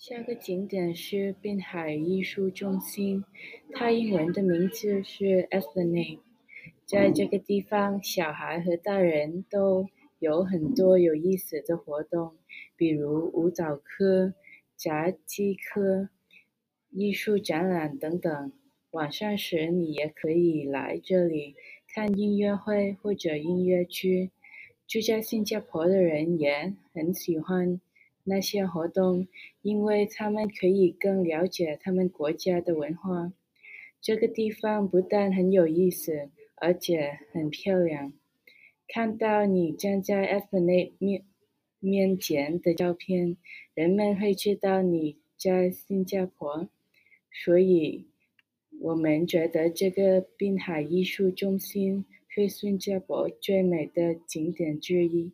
下个景点是滨海艺术中心，它英文的名字是 Esplanade。在这个地方，小孩和大人都有很多有意思的活动，比如舞蹈课、杂技课、艺术展览等等。晚上时，你也可以来这里看音乐会或者音乐剧。住在新加坡的人也很喜欢那些活动，因为他们可以更了解他们国家的文化。这个地方不但很有意思，而且很漂亮。看到你站在 Esplanade 面面前的照片，人们会知道你在新加坡，所以我们觉得这个滨海艺术中心是新加坡最美的景点之一。